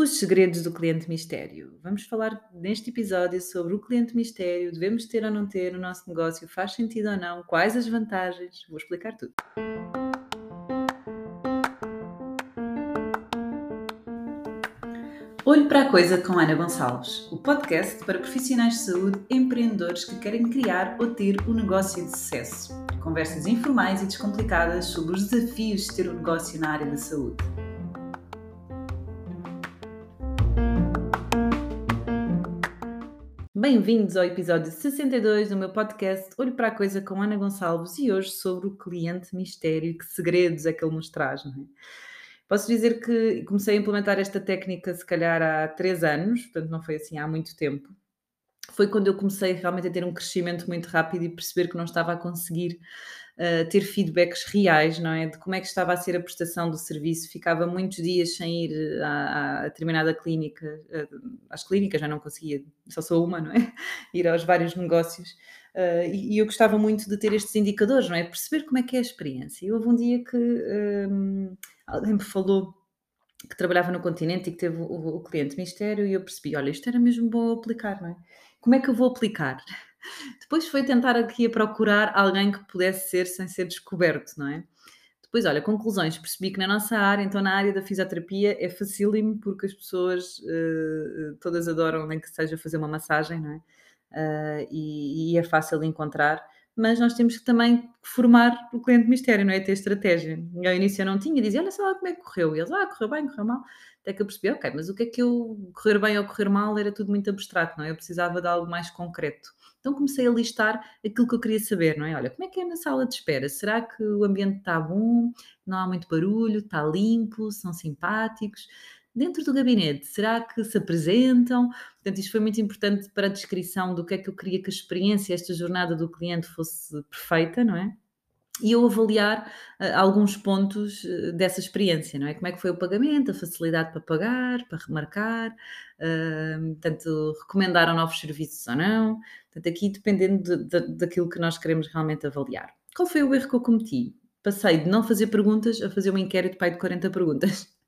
Os segredos do cliente mistério. Vamos falar neste episódio sobre o cliente mistério. Devemos ter ou não ter no nosso negócio? Faz sentido ou não? Quais as vantagens? Vou explicar tudo. Olho para a Coisa com Ana Gonçalves, o podcast para profissionais de saúde empreendedores que querem criar ou ter um negócio de sucesso. Conversas informais e descomplicadas sobre os desafios de ter um negócio na área da saúde. Bem-vindos ao episódio 62 do meu podcast Olho para a Coisa com Ana Gonçalves e hoje sobre o cliente mistério, que segredos é que ele nos traz, não é? Posso dizer que comecei a implementar esta técnica se calhar há três anos, portanto não foi assim há muito tempo. Foi quando eu comecei realmente a ter um crescimento muito rápido e perceber que não estava a conseguir uh, ter feedbacks reais, não é? De como é que estava a ser a prestação do serviço. Ficava muitos dias sem ir à, à determinada clínica, uh, às clínicas, já não conseguia, só sou uma, não é? Ir aos vários negócios. Uh, e, e, eu gostava muito de ter estes indicadores, não é? Perceber como é que é a experiência. E houve um dia que um, alguém me falou que trabalhava no continente e que teve o, o, cliente mistério e eu percebi, olha, isto era mesmo bom aplicar, não é? Como é que eu vou aplicar? Depois foi tentar aqui a procurar alguém que pudesse ser sem ser descoberto, não é? Depois, olha, conclusões, percebi que na nossa área, então na área da fisioterapia, é facílimo porque as pessoas uh, todas adoram nem que seja fazer uma massagem, não é? Uh, e, e é fácil encontrar mas nós temos que também formar o cliente mistério, não é? Ter estratégia. Ao início eu não tinha, dizia, olha só como é que correu. E eles, ah, correu bem, correu mal. Até que eu percebi, ok, mas o que é que eu, correr bem ou correr mal era tudo muito abstrato, não é? Eu precisava de algo mais concreto. Então comecei a listar aquilo que eu queria saber, não é? Olha, como é que é na sala de espera? Será que o ambiente está bom? Não há muito barulho? Está limpo? São simpáticos? Dentro do gabinete, será que se apresentam? Portanto, isto foi muito importante para a descrição do que é que eu queria que a experiência, esta jornada do cliente fosse perfeita, não é? E eu avaliar uh, alguns pontos uh, dessa experiência, não é? Como é que foi o pagamento, a facilidade para pagar, para remarcar, uh, portanto, recomendaram novos serviços ou não. Portanto, aqui dependendo de, de, daquilo que nós queremos realmente avaliar. Qual foi o erro que eu cometi? Passei de não fazer perguntas a fazer um inquérito pai de 40 perguntas.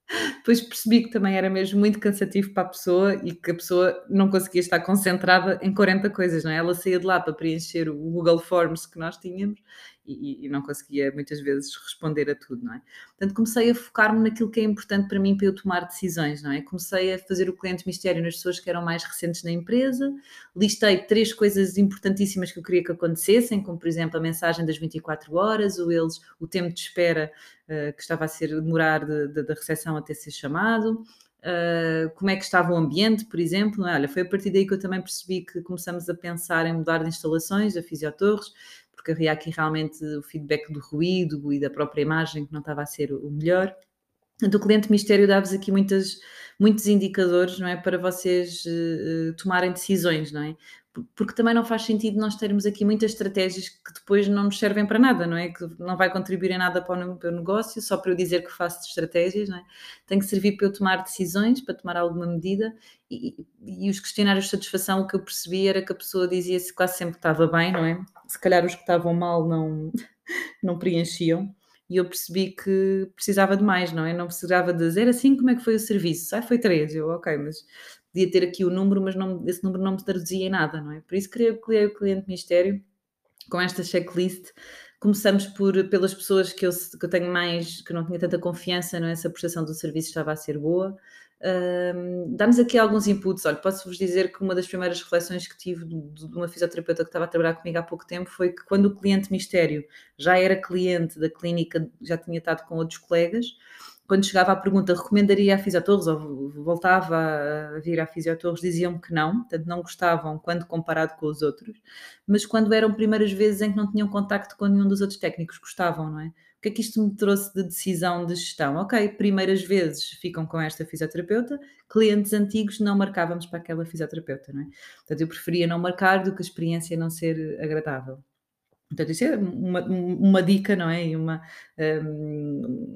Depois percebi que também era mesmo muito cansativo para a pessoa e que a pessoa não conseguia estar concentrada em 40 coisas, não é? Ela saía de lá para preencher o Google Forms que nós tínhamos e, e, não conseguia muitas vezes responder a tudo, não é? Portanto, comecei a focar-me naquilo que é importante para mim para eu tomar decisões, não é? Comecei a fazer o cliente mistério nas pessoas que eram mais recentes na empresa, listei três coisas importantíssimas que eu queria que acontecessem, como por exemplo a mensagem das 24 horas, ou eles, o tempo de espera uh, que estava a ser demorar de, de, da recepção até ser chamado, Uh, como é que estava o ambiente, por exemplo. É? Olha, foi a partir daí que eu também percebi que começamos a pensar em mudar de instalações da Fisiotorres, porque havia aqui realmente o feedback do ruído e da própria imagem que não estava a ser o melhor. Do cliente mistério dá-vos aqui muitas, muitos indicadores, não é, para vocês uh, tomarem decisões, não é? porque também não faz sentido nós termos aqui muitas estratégias que depois não nos servem para nada, não é? Que não vai contribuir em nada para o meu negócio, só para eu dizer que faço estratégias, não é? Tem que servir para eu tomar decisões, para tomar alguma medida e, e os questionários de satisfação, o que eu percebi era que a pessoa dizia se quase sempre estava bem, não é? Se calhar os que estavam mal não, não preenchiam e eu percebi que precisava de mais, não é? Não precisava de dizer assim como é que foi o serviço. Ah, foi três. Eu, ok, mas podia ter aqui o número, mas não, esse número não me traduzia em nada, não é? Por isso criei, criei o cliente mistério com esta checklist. Começamos por, pelas pessoas que eu, que eu tenho mais, que não tinha tanta confiança, não é? Essa prestação do serviço estava a ser boa. Um, Dá-nos aqui alguns inputs. Olha, posso-vos dizer que uma das primeiras reflexões que tive de, de uma fisioterapeuta que estava a trabalhar comigo há pouco tempo foi que quando o cliente mistério já era cliente da clínica, já tinha estado com outros colegas, quando chegava à pergunta recomendaria a Fisiotorres ou voltava a vir à Fisiotorres, diziam-me que não, portanto não gostavam quando comparado com os outros, mas quando eram primeiras vezes em que não tinham contacto com nenhum dos outros técnicos, gostavam, não é? O que é que isto me trouxe de decisão de gestão? Ok, primeiras vezes ficam com esta fisioterapeuta, clientes antigos não marcávamos para aquela fisioterapeuta, não é? Portanto, eu preferia não marcar do que a experiência não ser agradável. Portanto, isso é uma, uma dica, não é? E, uma, um,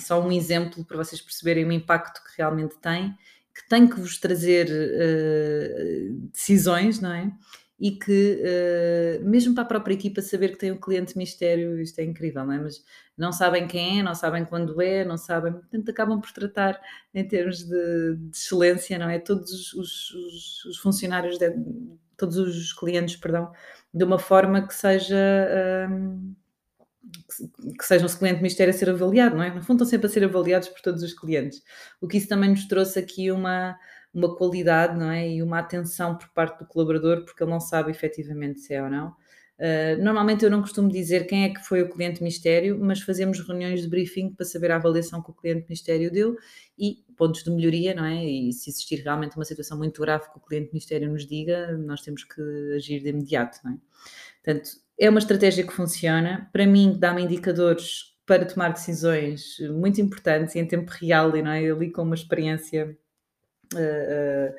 só um exemplo para vocês perceberem o impacto que realmente tem, que tem que vos trazer uh, decisões, não é? e que, uh, mesmo para a própria equipa, saber que tem um cliente mistério, isto é incrível, não é? Mas não sabem quem é, não sabem quando é, não sabem, portanto, acabam por tratar em termos de, de excelência, não é? Todos os, os, os funcionários, de, todos os clientes, perdão, de uma forma que seja. Um, que seja um cliente mistério a ser avaliado, não é? No fundo, estão sempre a ser avaliados por todos os clientes. O que isso também nos trouxe aqui uma, uma qualidade, não é? E uma atenção por parte do colaborador, porque ele não sabe efetivamente se é ou não. Uh, normalmente eu não costumo dizer quem é que foi o cliente mistério, mas fazemos reuniões de briefing para saber a avaliação que o cliente mistério deu e pontos de melhoria, não é? E se existir realmente uma situação muito grave que o cliente mistério nos diga, nós temos que agir de imediato, não é? Portanto, é uma estratégia que funciona. Para mim, dá-me indicadores para tomar decisões muito importantes em tempo real, e não é? Ali com uma experiência. Uh,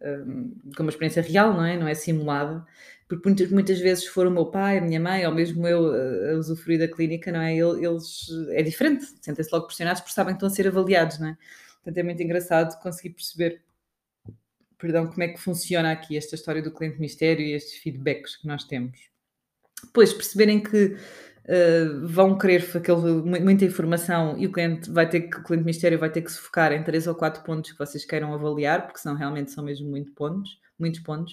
uh, com uma experiência real, não é? Não é simulada, porque muitas, muitas vezes for o meu pai, a minha mãe, ou mesmo eu a usufruir da clínica, não é? Eles, é diferente, sentem-se logo pressionados porque sabem que estão a ser avaliados, não é? Portanto, é muito engraçado conseguir perceber, perdão, como é que funciona aqui esta história do cliente mistério e estes feedbacks que nós temos. Depois perceberem que uh, vão querer aquele, muita informação e o cliente vai ter que, o cliente mistério vai ter que se focar em três ou quatro pontos que vocês queiram avaliar, porque senão realmente são mesmo muito pontos, muitos pontos.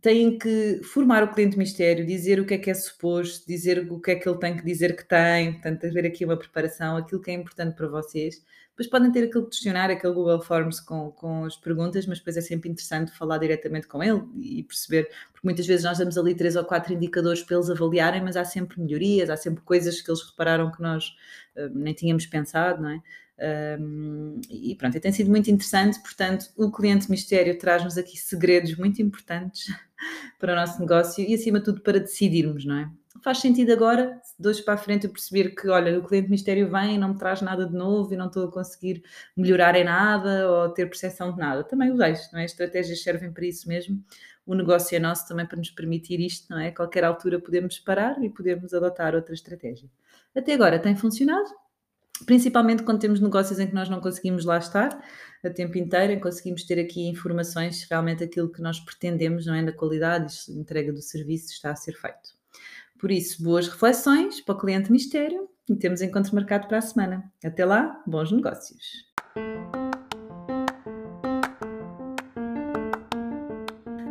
Têm que formar o cliente mistério, dizer o que é que é suposto, dizer o que é que ele tem que dizer que tem, portanto, haver aqui uma preparação, aquilo que é importante para vocês depois podem ter aquele questionário, aquele Google Forms com, com as perguntas, mas depois é sempre interessante falar diretamente com ele e perceber, porque muitas vezes nós damos ali três ou quatro indicadores para eles avaliarem, mas há sempre melhorias, há sempre coisas que eles repararam que nós uh, nem tínhamos pensado, não é? Um, e pronto, e tem sido muito interessante. Portanto, o cliente mistério traz-nos aqui segredos muito importantes para o nosso negócio e, acima de tudo, para decidirmos, não é? faz sentido agora, dois para a frente, eu perceber que, olha, o cliente mistério vem e não me traz nada de novo e não estou a conseguir melhorar em nada ou ter percepção de nada. Também o deixo, não é? As estratégias servem para isso mesmo. O negócio é nosso também para nos permitir isto, não é? A qualquer altura podemos parar e podemos adotar outra estratégia. Até agora tem funcionado, principalmente quando temos negócios em que nós não conseguimos lá estar a tempo inteiro, em conseguimos ter aqui informações realmente aquilo que nós pretendemos, não é? Na qualidade, entrega do serviço está a ser feito. Por isso, boas reflexões para o cliente mistério e temos encontro marcado para a semana. Até lá, bons negócios!